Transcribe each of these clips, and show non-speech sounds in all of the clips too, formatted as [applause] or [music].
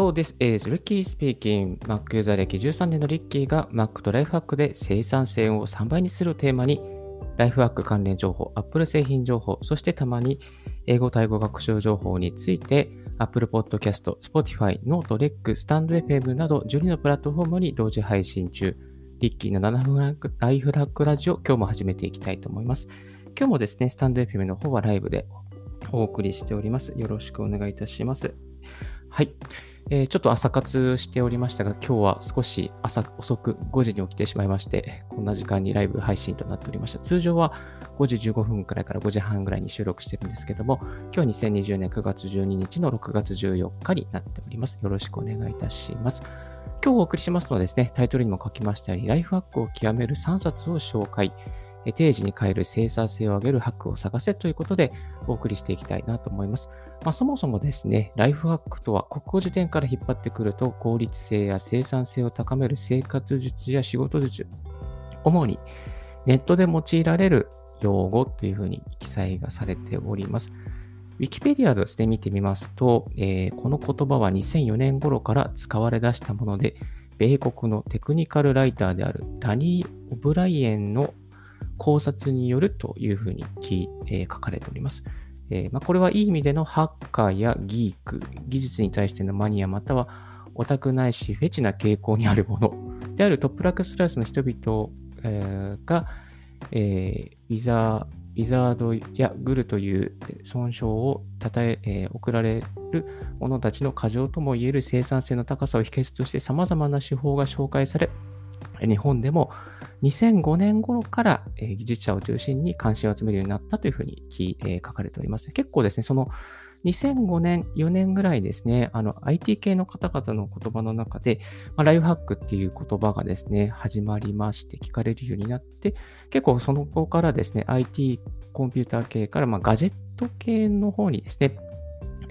Hello, this is Ricky speaking. Mac ユーザー歴13年のリッキーが Mac とライフハックで生産性を3倍にするテーマに、ライフハック関連情報、Apple 製品情報、そしてたまに英語対語学習情報について、Apple Podcast、Spotify、Note、REC、StandFM など12のプラットフォームに同時配信中。リッキーの7分ライフハックラジオ、今日も始めていきたいと思います。今日もですね、スタンド FM の方はライブでお送りしております。よろしくお願いいたします。はい。えー、ちょっと朝活しておりましたが、今日は少し朝遅く5時に起きてしまいまして、こんな時間にライブ配信となっておりました。通常は5時15分くらいから5時半ぐらいに収録してるんですけども、今日2020年9月12日の6月14日になっております。よろしくお願いいたします。今日お送りしますのはですね、タイトルにも書きましたように、ライフハックを極める3冊を紹介。定時に変える生産性を上げるハックを探せということでお送りしていきたいなと思います。まあ、そもそもですね、ライフハックとは国語辞典から引っ張ってくると効率性や生産性を高める生活術や仕事術、主にネットで用いられる用語というふうに記載がされております。ウィキペディアですね、見てみますと、えー、この言葉は2004年頃から使われ出したもので、米国のテクニカルライターであるダニー・オブライエンの考察によるというふうに、えー、書かれております。えー、まあ、これはいい意味でのハッカーやギーク、技術に対してのマニアまたはオタクないしフェチな傾向にあるものであるトップラックスライスの人々、えー、が、え、ウィザー、ウィザードやグルという損傷をたたええー、送られる者たちの過剰ともいえる生産性の高さを秘訣として様々な手法が紹介され、日本でも2005年頃から、えー、技術者を中心に関心を集めるようになったというふうに、えー、書かれております。結構ですね、その2005年、4年ぐらいですね、あの IT 系の方々の言葉の中で、まあ、ライフハックっていう言葉がですね、始まりまして聞かれるようになって、結構その後からですね、IT コンピューター系から、まあ、ガジェット系の方にですね、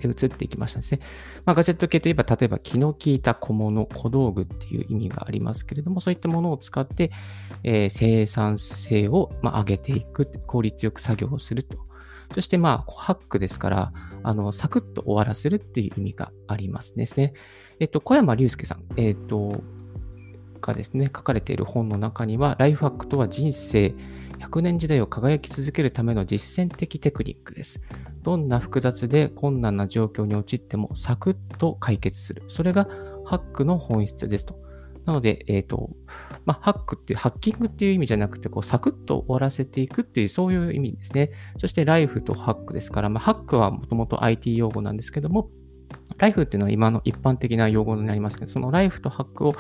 移っていきましたですね。まあ、ガジェット系といえば、例えば気の利いた小物、小道具っていう意味がありますけれども、そういったものを使って、えー、生産性を、まあ、上げていく、効率よく作業をすると。そして、まあ、ハックですから、あの、サクッと終わらせるっていう意味がありますですね。えっと、小山隆介さん、えっと、がですね、書かれている本の中には、ライフハックとは人生、100年時代を輝き続けるための実践的テクニックです。どんな複雑で困難な状況に陥ってもサクッと解決する。それがハックの本質ですと。なので、えっ、ー、と、まあ、ハックっていう、ハッキングっていう意味じゃなくて、こう、サクッと終わらせていくっていう、そういう意味ですね。そして、ライフとハックですから、まあ、ハックはもともと IT 用語なんですけども、ライフっていうのは今の一般的な用語になりますけど、そのライフとハックを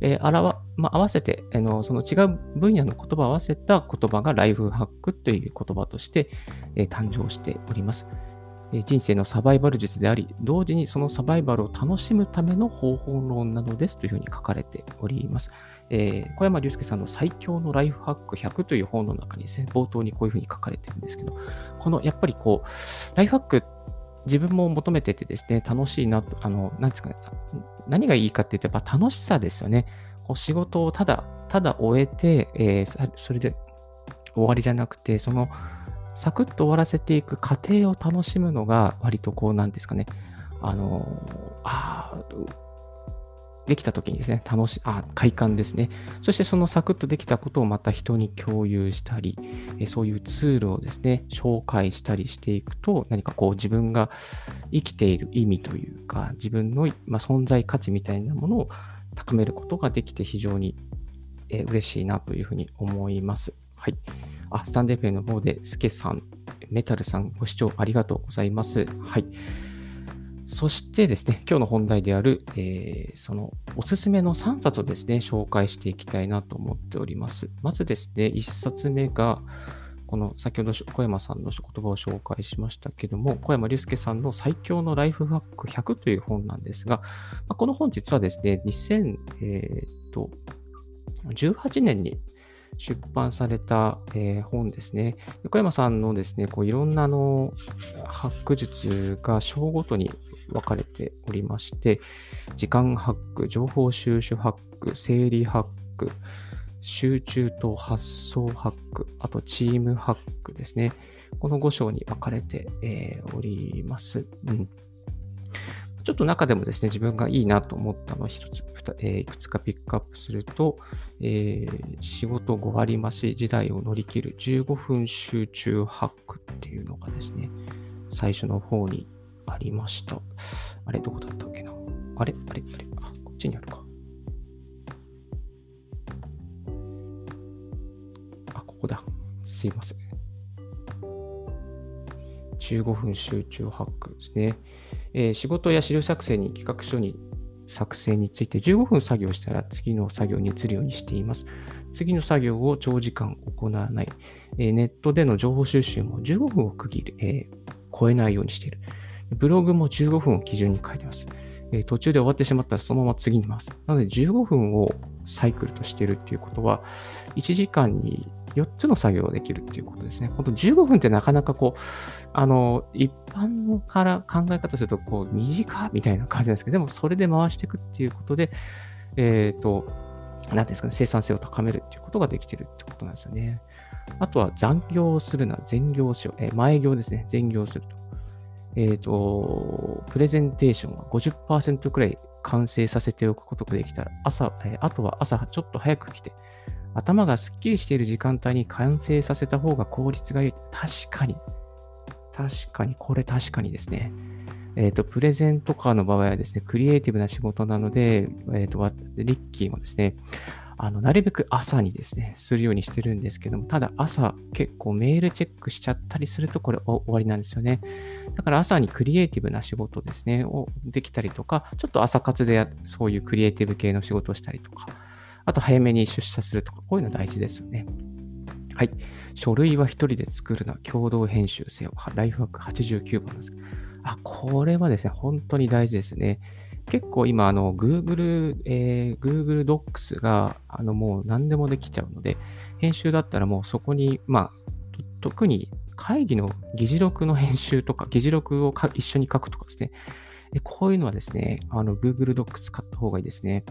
えー、あらわ、まあ、合わせて、あの、その違う分野の言葉を合わせた言葉がライフハックという言葉として、えー、誕生しております、えー、人生のサバイバル術であり、同時にそのサバイバルを楽しむための方法論なのですというふうに書かれております。えー、小山隆介さんの最強のライフハック100という本の中にですね、冒頭にこういうふうに書かれてるんですけど、このやっぱりこう、ライフハックって自分も求めててですね、楽しいなと、あの、なんですかね、何がいいかって言ってやっぱ楽しさですよね。こう仕事をただ、ただ終えて、えー、それで終わりじゃなくて、その、サクッと終わらせていく過程を楽しむのが、割とこう、なんですかね、あの、ああ、できた時にですね、楽し、あ、快感ですね。そしてそのサクッとできたことをまた人に共有したり、えそういうツールをですね、紹介したりしていくと、何かこう自分が生きている意味というか、自分の、まあ、存在価値みたいなものを高めることができて非常に、え嬉しいなというふうに思います。はい。あ、スタンデーペイの方で、スケさん、メタルさん、ご視聴ありがとうございます。はい。そしてですね、今日の本題である、えー、そのおすすめの3冊をですね、紹介していきたいなと思っております。まずですね、1冊目が、この先ほど小山さんの言葉を紹介しましたけども、小山隆介さんの最強のライフハック100という本なんですが、この本実はですね、2018年に出版された、えー、本ですね。横山さんのですね、こういろんなのハック術が章ごとに分かれておりまして、時間ハック、情報収集ハック、整理ハック、集中と発想ハック、あとチームハックですね。この5章に分かれて、えー、おります。うんちょっと中でもですね、自分がいいなと思ったのを一つ、えー、いくつかピックアップすると、えー、仕事5割増し時代を乗り切る15分集中ハックっていうのがですね、最初の方にありました。あれ、どこだったっけな？あれ？あれ？あれ？あ、こっちにあるか。あ、ここだ。すいません。15分集中ハックですね。えー、仕事や資料作成に企画書に作成について15分作業したら次の作業に移るようにしています。次の作業を長時間行わない。え、ネットでの情報収集も15分を区切る、えー、超えないようにしている。ブログも15分を基準に書いてます。えー、途中で終わってしまったらそのまま次に回す。なので15分をサイクルとしているっていうことは、1時間に4つの作業ができるっていうことですね。本当15分ってなかなかこう、あの、一般のから考え方すると、こう、短みたいな感じなんですけど、でもそれで回していくっていうことで、えっ、ー、と、なんですかね、生産性を高めるっていうことができてるってことなんですよね。あとは残業をするな、全業しよう。えー、前業ですね、全業すると。えっ、ー、と、プレゼンテーションは50%くらい完成させておくことができたら、朝、えー、あとは朝ちょっと早く来て、頭がすっきりしている時間帯に完成させた方が効率がいい。確かに。確かに、これ確かにですね。えっ、ー、と、プレゼンとかの場合はですね、クリエイティブな仕事なので、えっ、ー、と、リッキーもですね、あの、なるべく朝にですね、するようにしてるんですけども、ただ朝結構メールチェックしちゃったりするとこれ終わりなんですよね。だから朝にクリエイティブな仕事ですね、をできたりとか、ちょっと朝活でそういうクリエイティブ系の仕事をしたりとか、あと早めに出社するとか、こういうの大事ですよね。はい。書類は一人で作るな、共同編集せよ。ライフワーク89番です。あ、これはですね、本当に大事ですね。結構今、あの、Google、えー、Google Docs が、あの、もう何でもできちゃうので、編集だったらもうそこに、まあ、特に会議の議事録の編集とか、議事録を一緒に書くとかですね。こういうのはですね、あの、Google Docs 使った方がいいですね。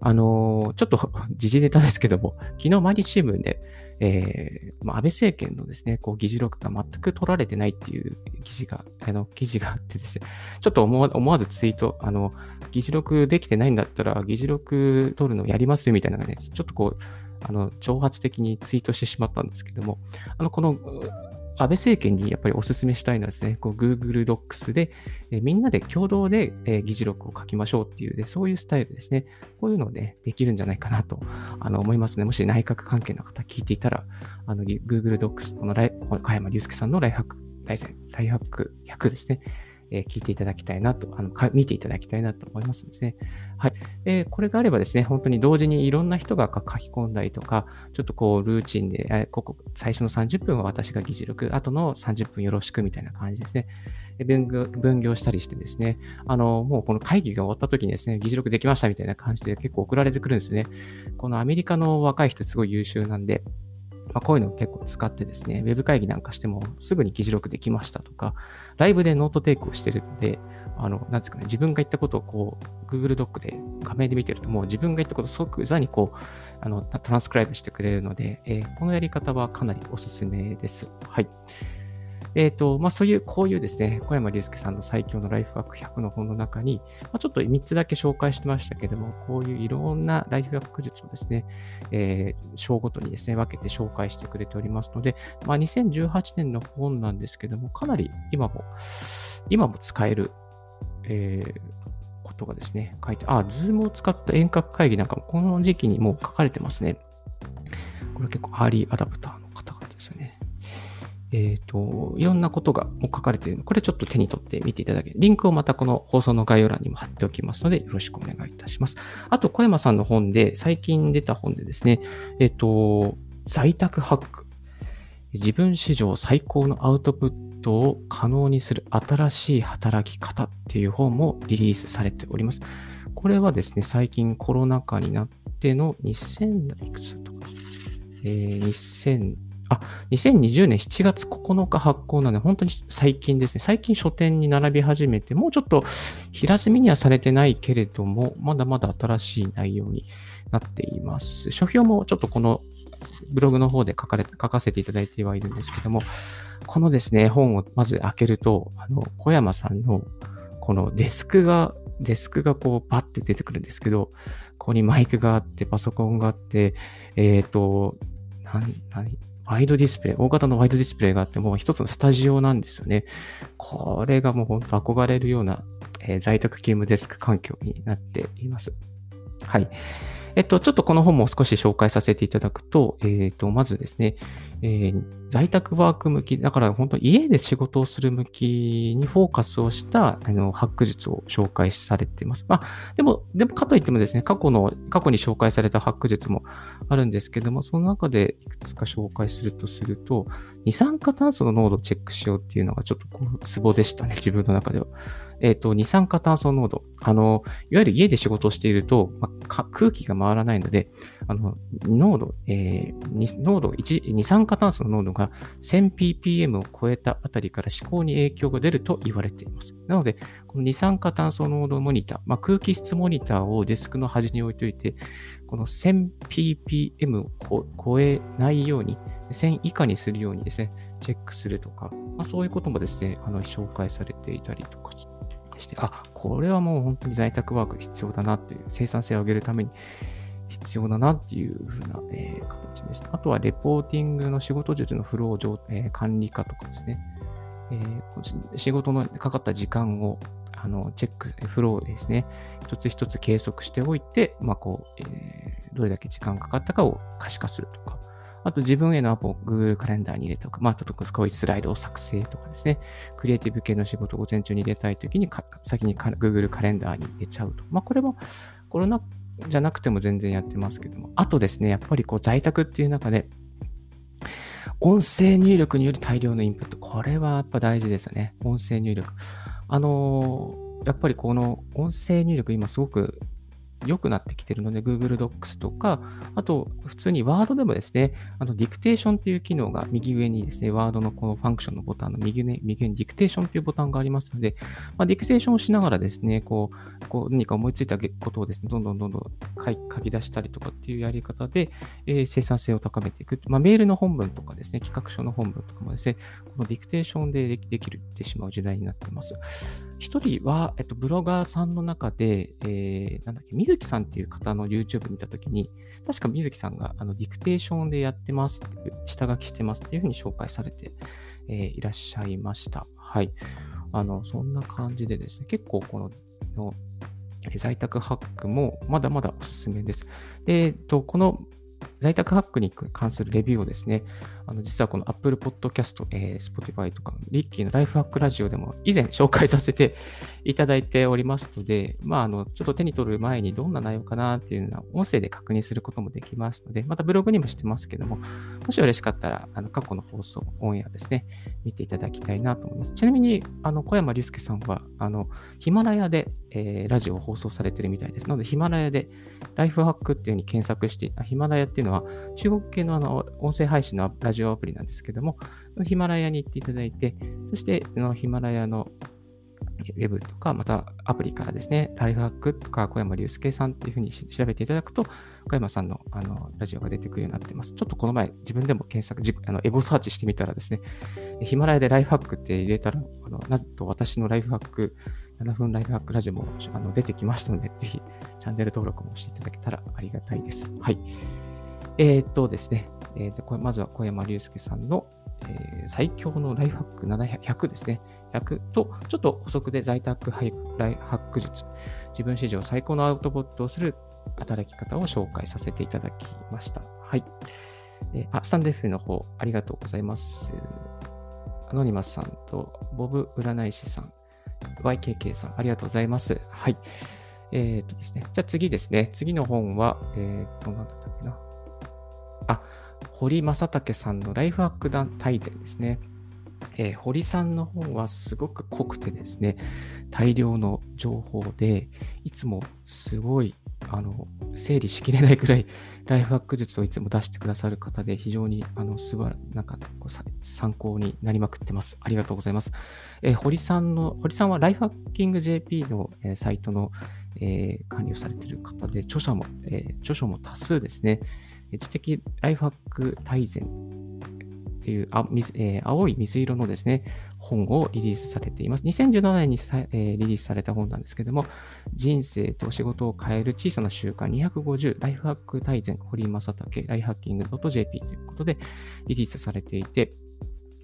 あのー、ちょっと [laughs] 時事ネタですけども、昨日毎日新聞で、えー、まあ、安倍政権のですね、こう、議事録が全く取られてないっていう記事が、あの、記事があってですね、ちょっと思わずツイート、あの、議事録できてないんだったら、議事録取るのやりますみたいなのがね、ちょっとこう、あの、挑発的にツイートしてしまったんですけども、あの、この、安倍政権にやっぱりお勧めしたいのはですね、こう Google Docs で、え、みんなで共同で、え、議事録を書きましょうっていうで、そういうスタイルですね。こういうのをね、できるんじゃないかなとあの思いますね。もし内閣関係の方聞いていたら、あの Google Docs、この加山隆介さんのライハック、ライハック100ですね。えー、聞いていただきたいなと、あの見ていただきたいなと思いますですね。はい。えー、これがあればですね、本当に同時にいろんな人が書き込んだりとか、ちょっとこう、ルーチンで、えここ、最初の30分は私が議事録、後の30分よろしくみたいな感じですね。分業分業したりしてですね、あの、もうこの会議が終わった時にですね、議事録できましたみたいな感じで結構送られてくるんですね。このアメリカの若い人すごい優秀なんで、まあ、こういうのを結構使ってですね、ウェブ会議なんかしてもすぐに議事録できましたとか、ライブでノートテイクをしてるんで、あの、なんですかね、自分が言ったことをこう、Google ドックで画面で見てると、もう自分が言ったことを即座にこう、あの、トランスクライブしてくれるので、えー、このやり方はかなりおすすめです。はい。えっ、ー、と、まあ、そういう、こういうですね、小山隆介さんの最強のライフハック100の本の中に、まあ、ちょっと3つだけ紹介してましたけども、こういういろんなライフハック術をですね、えー、章ごとにですね、分けて紹介してくれておりますので、まあ、2018年の本なんですけども、かなり今も、今も使える、えー、ことがですね、書いて、あ、ズームを使った遠隔会議なんかもこの時期にもう書かれてますね。これ結構アーリーアダプターの方々ですよね。えっ、ー、と、いろんなことが書かれているので、これちょっと手に取って見ていただけ。リンクをまたこの放送の概要欄にも貼っておきますので、よろしくお願いいたします。あと、小山さんの本で、最近出た本でですね、えっ、ー、と、在宅ハック。自分史上最高のアウトプットを可能にする新しい働き方っていう本もリリースされております。これはですね、最近コロナ禍になっての2000いくつとか、えー、2000あ、2020年7月9日発行なので、本当に最近ですね。最近書店に並び始めて、もうちょっと平積みにはされてないけれども、まだまだ新しい内容になっています。書評もちょっとこのブログの方で書かれ書かせていただいてはいるんですけども、このですね、本をまず開けると、あの、小山さんのこのデスクがデスクがこうバッて出てくるんですけど、ここにマイクがあって、パソコンがあって、えっ、ー、と、何、何？ワイドディスプレイ、大型のワイドディスプレイがあって、もう一つのスタジオなんですよね。これがもう本当憧れるような、えー、在宅勤務デスク環境になっています。はい。えっと、ちょっとこの本も少し紹介させていただくと、えっと、まずですね、えー、在宅ワーク向き、だから本当に家で仕事をする向きにフォーカスをしたあのハック術を紹介されています。まあ、でも、でもかといってもですね、過去の、過去に紹介されたハック術もあるんですけども、その中でいくつか紹介するとすると、二酸化炭素の濃度をチェックしようっていうのがちょっとこう、ツボでしたね、自分の中では。えっ、ー、と、二酸化炭素濃度。あの、いわゆる家で仕事をしていると、まあ、空気が回らないので、あの、濃度、えー、濃度1、二酸化化炭素の濃度が 1000ppm を超えたあたりから思考に影響が出ると言われています。なので、この二酸化炭素濃度モニター、まあ、空気質モニターをデスクの端に置いておいて、この 1000ppm を超えないように、1000以下にするようにですね、チェックするとか、まあ、そういうこともですね、あの、紹介されていたりとかして、あ、これはもう本当に在宅ワーク必要だなっていう、生産性を上げるために必要だなっていう風な、えー、形です。あとは、レポーティングの仕事術のフロー上、えー、管理化とかですね。えー、仕事のかかった時間をあのチェック、フローですね。一つ一つ計測しておいて、まあ、こう、えー、どれだけ時間かかったかを可視化するとか。あと自分へのアポを Google カレンダーに入れとか、まあ、例えばこういうスライドを作成とかですね。クリエイティブ系の仕事を午前中に入れたいときに先に Google カレンダーに入れちゃうと。まあ、これもコロナじゃなくても全然やってますけども。あとですね、やっぱりこう在宅っていう中で、音声入力による大量のインプット。これはやっぱ大事ですよね。音声入力。あのー、やっぱりこの音声入力今すごく良くなってきてるので、Google Docs とか、あと、普通に Word でもですね、あの、ディクテーションっていう機能が右上にですね、Word のこのファンクションのボタンの右,、ね、右上にディクテーションっていうボタンがありますので、まあ、ディクテーションをしながらですね、こう、こう何か思いついたことをですね、どんどんどんどん書き出したりとかっていうやり方で、えー、生産性を高めていく。まあ、メールの本文とかですね、企画書の本文とかもですね、このディクテーションでできるってしまう時代になっています。一人は、えっと、ブロガーさんの中で、えー、なんだっけ、水木さんっていう方の YouTube 見たときに、確か水木さんがあのディクテーションでやってますて、下書きしてますっていうふうに紹介されて、えー、いらっしゃいました。はい。あの、そんな感じでですね、結構この、の在宅ハックもまだまだおすすめです。で、えっと、この在宅ハックに関するレビューをですね、あの実はこの Apple Podcast、えー、Spotify とかリッキーのライフハックラジオでも以前紹介させていただいておりますので、まあ、あの、ちょっと手に取る前にどんな内容かなっていうのは音声で確認することもできますので、またブログにもしてますけども、もし嬉しかったら、あの、過去の放送、オンエアですね、見ていただきたいなと思います。ちなみに、あの、小山隆介さんは、あの、ヒマラヤで、えー、ラジオを放送されてるみたいです。ので、ヒマラヤでライフハックっていうふうに検索して、ヒマラヤっていうのはは中国系のあの音声配信のラジオアプリなんですけども、ヒマラヤに行っていただいて、そしてヒマラヤのウェブとか、またアプリからですね、ライフハックとか小山隆介さんっていうふうに調べていただくと、小山さんのあのラジオが出てくるようになってます。ちょっとこの前、自分でも検索、あのエゴサーチしてみたらですね、ヒマラヤでライフハックって入れたら、あのなぜと私のライフハック、7分ライフハックラジオもあの出てきましたので、ぜひチャンネル登録もしていただけたらありがたいです。はい。えー、っとですね、えー、これまずは小山隆介さんの、えー、最強のライフハック700ですね。100と、ちょっと補足で在宅ライフハック術。自分史上最高のアウトプットをする働き方を紹介させていただきました。はい。であ、スタンデフの方、ありがとうございます。アノニマスさんと、ボブ占い師さん、YKK さん、ありがとうございます。はい。えっ、ー、とですね。じゃあ次ですね。次の本は、えっ、ー、と、なんだったっけな。あ、堀正武さんのライフハック団大全ですね。えー、堀さんの本はすごく濃くてですね、大量の情報で、いつもすごい、あの、整理しきれないくらい、ライフハック術をいつも出してくださる方で、非常に、あの、すばら、なんかこう、参考になりまくってます。ありがとうございます。えー、堀さんの、堀さんはライフハッキング JP の、えー、サイトの、えー、管理をされている方で、著者も、えー、著書も多数ですね。知的ライフハック大全っていうあ、えー、青い水色のですね、本をリリースされています。2017年にさ、えー、リリースされた本なんですけども、人生と仕事を変える小さな習慣250ライフハック大全堀正武ライフハッキング .jp ということでリリースされていて、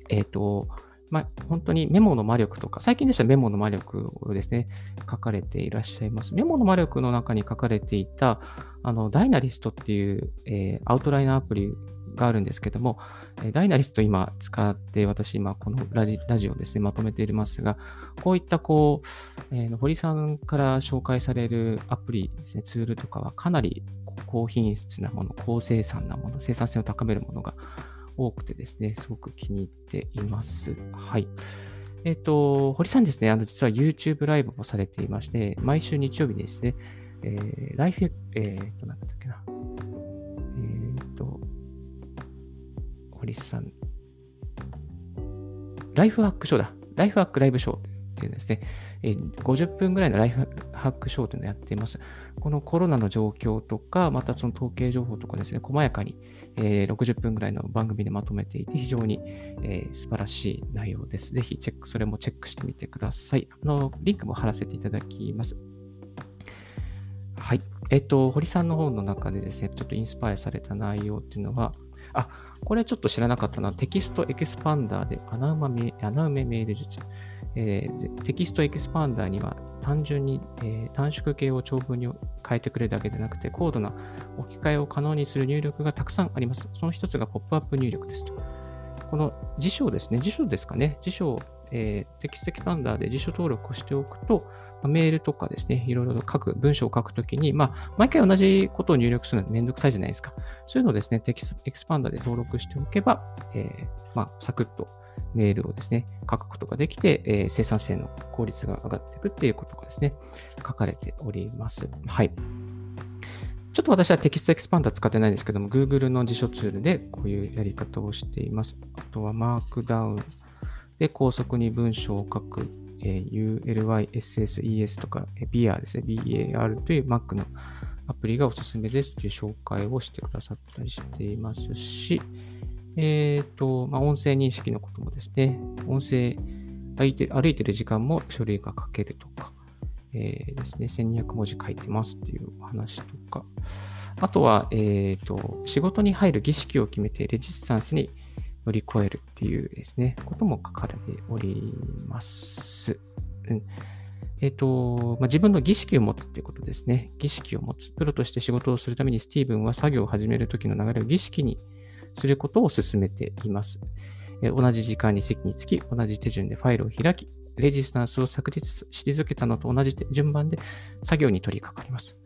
えっ、ー、と、まあ、本当にメモの魔力とか、最近でしたらメモの魔力をですね、書かれていらっしゃいます。メモの魔力の中に書かれていた、あの、ダイナリストっていう、えー、アウトライナーアプリがあるんですけども、ダイナリスト今使って私今このラジラジオですね、まとめていますが、こういったこう、えー、堀さんから紹介されるアプリですね、ツールとかはかなり高品質なもの、高生産なもの、生産性を高めるものが多くてですね、すごく気に入っています。はい。えっ、ー、と、堀さんですね、あの、実は YouTube ライブもされていまして、毎週日曜日ですね、えー、ライフ、えっ、ー、と、なんだっけな、えっ、と、堀さん、ライフワークショーだ。ライフワークライブショーっていうですね、え50分ぐらいのライフハックショーというのをやっています。このコロナの状況とか、またその統計情報とかですね、細やかに、え、60分ぐらいの番組でまとめていて、非常に、え、素晴らしい内容です。ぜひチェック、それもチェックしてみてください。あの、リンクも貼らせていただきます。はい。えっと、堀さんの方の中でですね、ちょっとインスパイアされた内容っていうのは、あ、これちょっと知らなかったな。テキストエキスパンダーで穴埋め穴埋めメール術。えー、テキストエキスパンダーには単純に、えー、短縮形を長文に変えてくれるだけでなくて、高度な置き換えを可能にする入力がたくさんあります。その一つがポップアップ入力ですと。この辞書ですね、辞書ですかね、辞書を、えー、テキストエキスパンダーで辞書登録をしておくと、メールとかですね、いろいろ書く、文章を書くときに、まあ、毎回同じことを入力するのめんどくさいじゃないですか。そういうのをですね、テキストエキスパンダーで登録しておけば、えー、まあ、サクッとメールをですね、書くことができて、えー、生産性の効率が上がっていくっていうことがですね、書かれております。はい。ちょっと私は TextExpander 使ってないんですけども、Google の辞書ツールでこういうやり方をしています。あとはマークダウンで高速に文章を書く、えー、 Ulysses とか、えー、 Bear ですね、 Bear という Mac のアプリがおすすめですという紹介をしてくださったりしていますし、えっ、ー、と、まあ、音声認識のこともですね、音声歩いて、歩いてる時間も書類が書けるとか、えー、ですね、1200文字書いてますっていう話とか、あとは、えっ、ー、と、仕事に入る儀式を決めてレジスタンスに乗り越えるっていうですね、ことも書かれております。うん。えっ、ー、と、まあ、自分の儀式を持つっていうことですね。儀式を持つ。プロとして仕事をするためにスティーブンは作業を始めるときの流れを儀式にすることを進めています。同じ時間に席につき、同じ手順でファイルを開き、レジスタンスを昨日退けたのと同じ順番で作業に取り掛かります。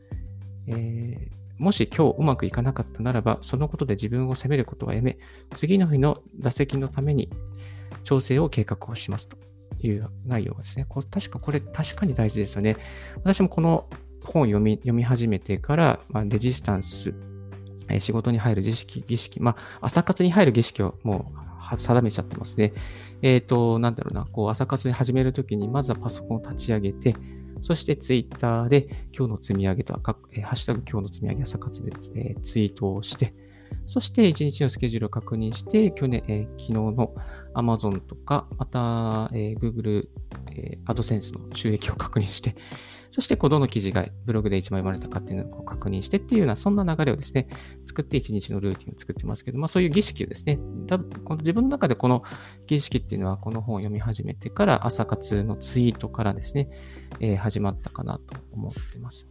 えー、もし今日うまくいかなかったならば、そのことで自分を責めることはやめ、次の日の打席のために調整を計画をしますという内容ですね。こ確かこれ確かに大事ですよね。私もこの本を読み読み始めてから、まあ、レジスタンスえ仕事に入る儀式、儀式、まあ、朝活に入る儀式をもう定めちゃってますね。えっ、ー、と、なんだろうな、こう、朝活に始めるときに、まずはパソコンを立ち上げて、そしてツイッターで今日の積み上げとか、え、ハッシュタグ今日の積み上げ朝活で、えー、ツイートをして、そして1日のスケジュールを確認して、去年、えー、昨日の Amazon とか、また、えー、Google、えー、AdSense の収益を確認して、そしてこうどの記事がブログで一枚生まれたかっていうのを確認してっていうような、そんな流れをですね、作って一日のルーティンを作ってますけど、まあそういう儀式をですね、この自分の中でこの儀式っていうのはこの本を読み始めてから朝活のツイートからですね、えー、始まったかなと思ってます。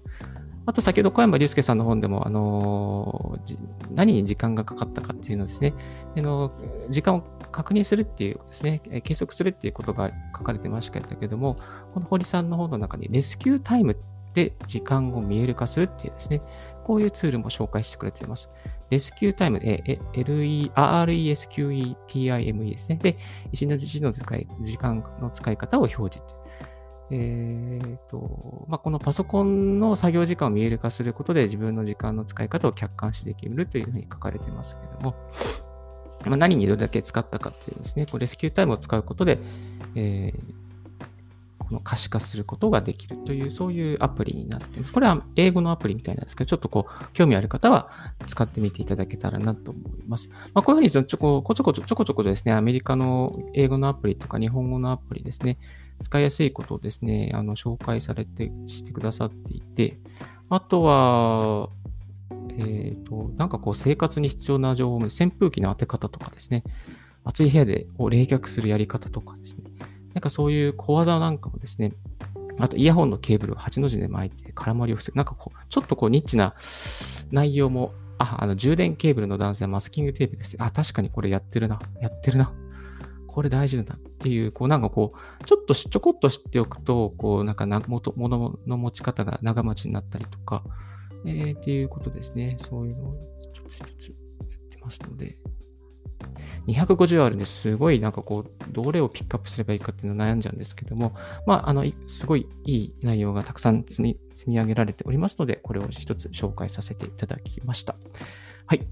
あと先ほど小山隆介さんの本でも、あのー、何に時間がかかったかっていうのですね、あの時間を確認するっていうですね、計測するっていうことが書かれてましたけども、この堀さんの本の中にレスキュータイムで時間を見える化するっていうですね、こういうツールも紹介してくれています。レスキュータイム、え、RESQETIME ですね。で、一日の使い、時間の使い方を表示えーとまあ、このパソコンの作業時間を見える化することで自分の時間の使い方を客観視できるというふうに書かれてますけども、まあ、何にどれだけ使ったかっていうですね、こうレスキュータイムを使うことで、えー、この可視化することができるという、そういうアプリになっています。これは英語のアプリみたいなんですけど、ちょっとこう、興味ある方は使ってみていただけたらなと思います。まあ、こういうふうにちょここちょこちょこちょこですね、アメリカの英語のアプリとか日本語のアプリですね、使いやすいことをですね、あの、紹介されて、してくださっていて、あとは、えっ、ー、と、なんかこう生活に必要な情報も扇風機の当て方とかですね、暑い部屋でを冷却するやり方とかですね、なんかそういう小技なんかもですね、あとイヤホンのケーブルを8の字で巻いて空回りを防ぐ。なんかこう、ちょっとこうニッチな内容も、あ、あの充電ケーブルの男性はマスキングテープです。あ、確かにこれやってるな。やってるな。これ大事だっていう、こうなんかこう、ちょっとちょこっと知っておくと、こうなんかな元物の持ち方が長持ちになったりとか、えー、っていうことですね。そういうのを一つ一つやってますので、250あるんですごいなんかこう、どれをピックアップすればいいかっていうのを悩んじゃうんですけども、まあ、あの、すごいいい内容がたくさん積み積み上げられておりますので、これを一つ紹介させていただきました。はい。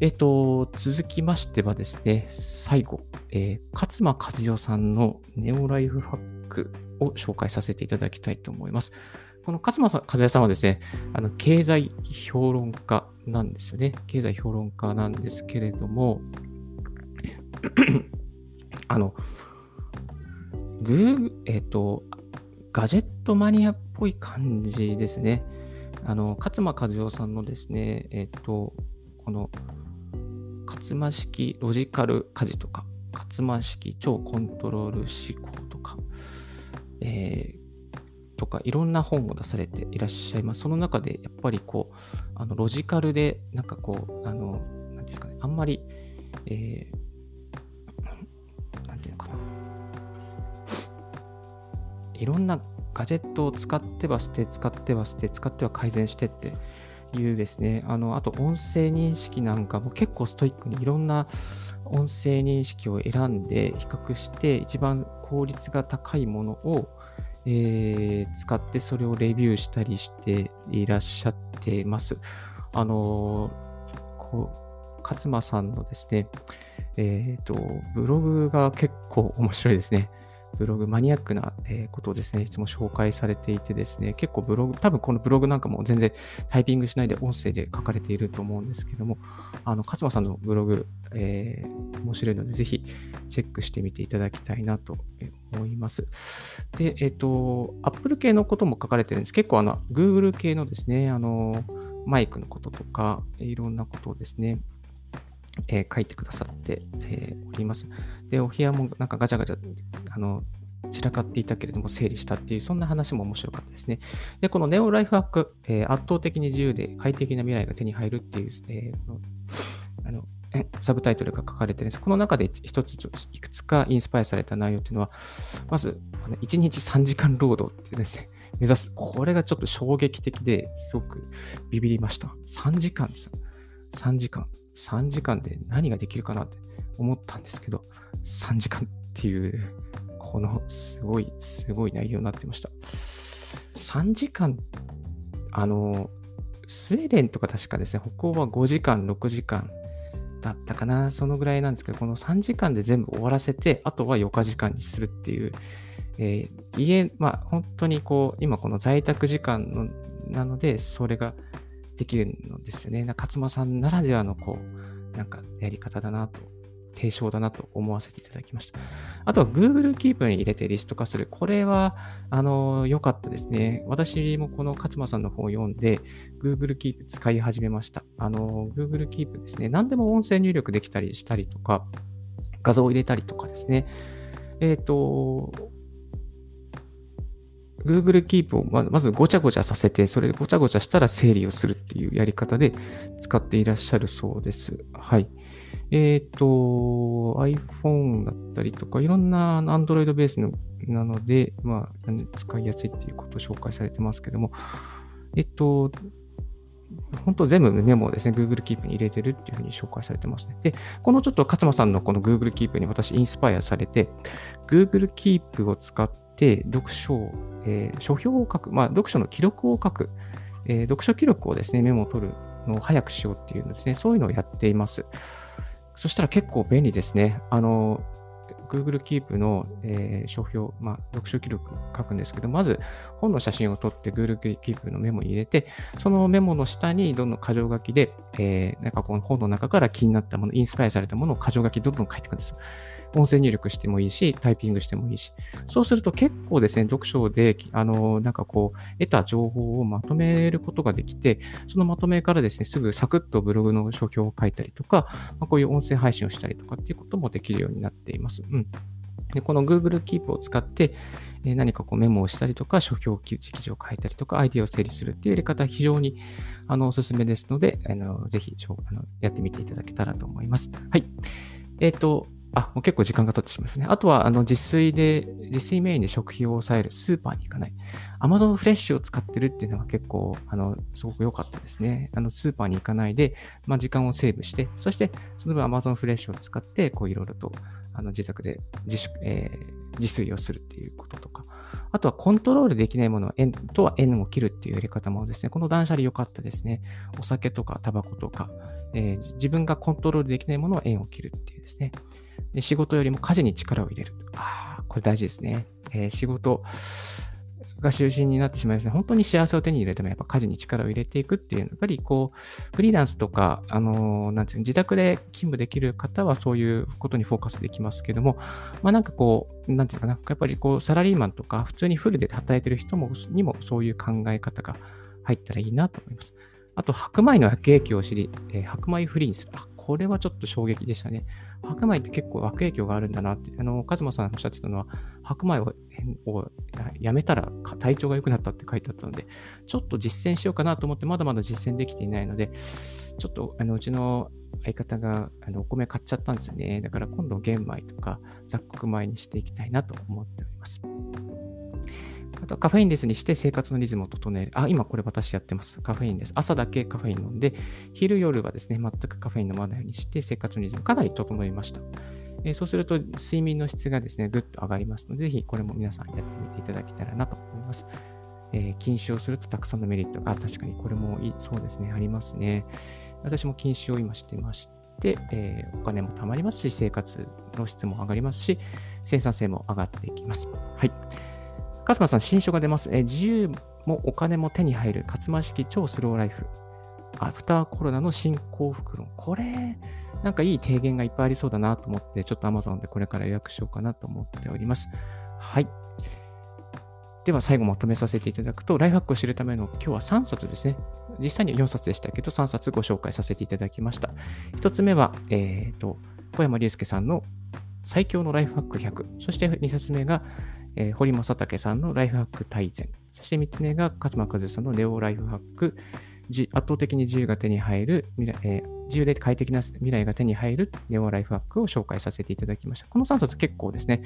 えっ、ー、と、続きましてはですね、最後、えー、勝間和代さんのネオライフハックを紹介させていただきたいと思います。この勝間和代さんはですね、あの経済評論家なんですよね。経済評論家なんですけれども、[clears throat] あの、グー、えっ、ー、と、ガジェットマニアっぽい感じですね。あの、勝間和代さんのですね、えっ、ー、と、この、勝間式ロジカル家事とか、勝間式超コントロール思考とか、えー、とか、いろんな本を出されていらっしゃいます。その中で、やっぱりこう、あのロジカルで、なんかこう、あの、なんですかね、あんまり、えー、いろんなガジェットを使っては捨て、使っては捨て、使っては改善してっていうですね、あの、あと音声認識なんかも結構ストイックにいろんな音声認識を選んで比較して一番効率が高いものを、えー、使ってそれをレビューしたりしていらっしゃってます。あのこう、勝間さんのですね、え、ー、と、ブログが結構面白いですね。ブログ、マニアックなことをですね、いつも紹介されていてですね、結構ブログ、多分このブログなんかも全然タイピングしないで音声で書かれていると思うんですけども、あの、勝間さんのブログ、えー、面白いので、ぜひチェックしてみていただきたいなと思います。で、えっ、ー、と、Apple 系のことも書かれてるんです。結構あの、Google 系のですね、あの、マイクのこととか、いろんなことをですね、えー、書いてくださって、えー、おります。で、お部屋もなんかガチャガチャ、あの、散らかっていたけれども整理したっていう、そんな話も面白かったですね。で、このネオライフハック、えー、圧倒的に自由で快適な未来が手に入るっていう、えー、あの、[coughs] サブタイトルが書かれてるんです。この中で一つ、いくつかインスパイアされた内容っていうのは、まず、1日3時間労働っていうですね、目指す。これがちょっと衝撃的ですごくビビりました。3時間です。3時間。3時間で何ができるかなって思ったんですけど、3時間っていう、このすごい、すごい内容になってました。3時間、あの、スウェーデンとか確かですね、北欧は5時間、6時間だったかな、そのぐらいなんですけど、この3時間で全部終わらせて、あとは4日時間にするっていう、えー、家、まあ本当にこう、今この在宅時間のなので、それができるのですよね。勝間さんならではのこう、なんかやり方だなと、提唱だなと思わせていただきました。あとは Google Keep に入れてリスト化する。これは、あの、良かったですね。私もこの勝間さんの方を読んで、Google Keep 使い始めました。あの、Google Keep ですね。何でも音声入力できたりしたりとか、画像を入れたりとかですね。えっ、ー、と、Google Keep をまずごちゃごちゃさせて、それでごちゃごちゃしたら整理をするっていうやり方で使っていらっしゃるそうです。はい。えっ、ー、と、iPhone だったりとか、いろんな Android ベースのなので、まあ、使いやすいっていうことを紹介されてますけども、えっと、本当全部メモをですね、Google Keep に入れてるっていうふうに紹介されてますね。で、このちょっと勝間さんのこの Google Keep に私インスパイアされて、Google Keep を使ってて読書を、えー、書評を書く、まあ、読書の記録を書く、えー、読書記録をですね、メモを取るのを早くしようっていうのですね、そういうのをやっています。そしたら結構便利ですね。あの、Google Keep の、えー、書評、まあ、読書記録書くんですけど、まず本の写真を撮って Google Keep のメモに入れて、そのメモの下にどんどん箇条書きで、えー、なんかこの本の中から気になったもの、インスパイアされたものを箇条書きどんどん書いていくんです。音声入力してもいいし、タイピングしてもいいし。そうすると結構ですね、読書で、あの、なんかこう、得た情報をまとめることができて、そのまとめからですね、すぐサクッとブログの書評を書いたりとか、まあ、こういう音声配信をしたりとかっていうこともできるようになっています。うん。で、この Google Keep を使って、え何かこうメモをしたりとか、書評記事を書いたりとか、アイディアを整理するっていうやり方は非常にあのおすすめですので、あのぜひあのやってみていただけたらと思います。はい。えっ、ー、と、あ、もう結構時間が経ってしまいましたね。あとは、あの、自炊で、自炊メインで食費を抑えるスーパーに行かない。Amazon フレッシュを使ってるっていうのが結構、あの、すごく良かったですね。あの、スーパーに行かないで、まあ、時間をセーブして、そして、その分 Amazon フレッシュを使って、こう、いろいろと、あの、自宅で自粛、えー、自炊をするっていうこととか。あとは、コントロールできないものは縁とは縁を切るっていうやり方もですね、この断捨離良かったですね。お酒とか、タバコとか、えー、自分がコントロールできないものは縁を切るっていうですね。で仕事よりも家事に力を入れる。ああ、これ大事ですね。えー、仕事が中心になってしまいますね。本当に幸せを手に入れるためやっぱ家事に力を入れていくっていう、やっぱりこう、フリーランスとか、あのー、なんていうの自宅で勤務できる方はそういうことにフォーカスできますけども、まあなんかこう、なんていうかな、やっぱりこう、サラリーマンとか、普通にフルで働いてる人も、にもそういう考え方が入ったらいいなと思います。あと、白米の悪影響を知り、えー、白米フリーにする。あ、これはちょっと衝撃でしたね。白米って結構悪影響があるんだなって、あの、カズマさんおっしゃってたのは、白米ををやめたら体調が良くなったって書いてあったので、ちょっと実践しようかなと思って、まだまだ実践できていないので、ちょっと、あの、うちの相方があのお米買っちゃったんですよね。だから今度玄米とか雑穀米にしていきたいなと思っております。あとカフェインレスにして生活のリズムを整える。あ、今これ私やってます。カフェインです。朝だけカフェイン飲んで、昼夜はですね、全くカフェイン飲まないようにして生活のリズムかなり整えました。え、そうすると睡眠の質がですね、ぐっと上がりますので、ぜひこれも皆さんやってみていただけたらなと思います。えー、禁酒をするとたくさんのメリットが、確かにこれもいいそうですね、ありますね。私も禁酒を今してまして、えー、お金も貯まりますし、生活の質も上がりますし、生産性も上がっていきます。はい。カスマさん、新書が出ます。え自由もお金も手に入る、勝間式超スローライフ。アフターコロナの新幸福論。これ、なんかいい提言がいっぱいありそうだなと思って、ちょっと Amazon でこれから予約しようかなと思っております。はい。では最後まとめさせていただくと、ライフハックを知るための今日は3冊ですね。実際に4冊でしたけど、3冊ご紹介させていただきました。1つ目は、えっ、ー、と、小山隆介さんの最強のライフハック100。そして2冊目が、えー、堀正武さんのライフハック大全。そして3つ目が勝間和さんのネオライフハック。圧倒的に自由が手に入る未来、えー、自由で快適な未来が手に入るネオライフハックを紹介させていただきました。この3冊結構ですね、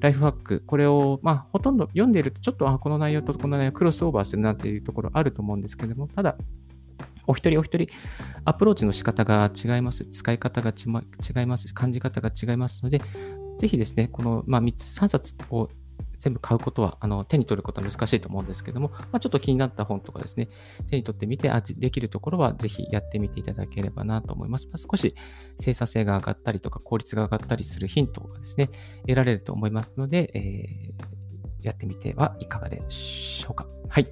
ライフハック、これを、まあ、ほとんど読んでいると、ちょっと、あ、この内容とこの内容クロスオーバーするなっていうところあると思うんですけれども、ただ、お一人お一人、アプローチの仕方が違います。使い方がま違います。感じ方が違いますので、ぜひですね、この、まあ、3、3冊を全部買うことは、あの、手に取ることは難しいと思うんですけども、まあ、ちょっと気になった本とかですね、手に取ってみて、あ、できるところはぜひやってみていただければなと思います。まあ、少し生産性が上がったりとか、効率が上がったりするヒントがですね、得られると思いますので、えー、やってみてはいかがでしょうか。はい。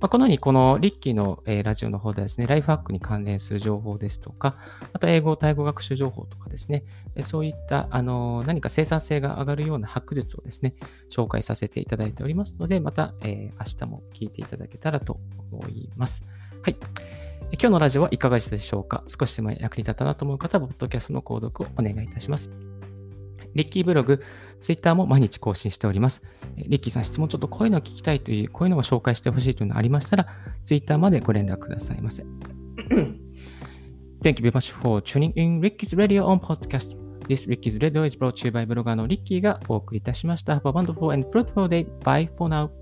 まあ、このように、このリッキーの、えー、ラジオの方ではですね、ライフハックに関連する情報ですとか、あと英語、タイ語学習情報とかですね、そういった、あのー、何か生産性が上がるようなハック術をですね、紹介させていただいておりますので、また、えー、明日も聞いていただけたらと思います。はい。今日のラジオはいかがでしたでしょうか？少しでも役に立ったなと思う方は、ポッドキャストの購読をお願いいたします。リッキーブログ、ツイッターも毎日更新しております。リッキーさん質問ちょっとこういうのを聞きたいという、こういうのを紹介してほしいというのがありましたら、ツイッターまでご連絡くださいませ。Thank you very much for tuning in Ricky's Radio on Podcast. This Ricky's Radio is brought to you by ブロガーのリッキーがお送りいたしました。Have a wonderful and fruitful day. Bye for now.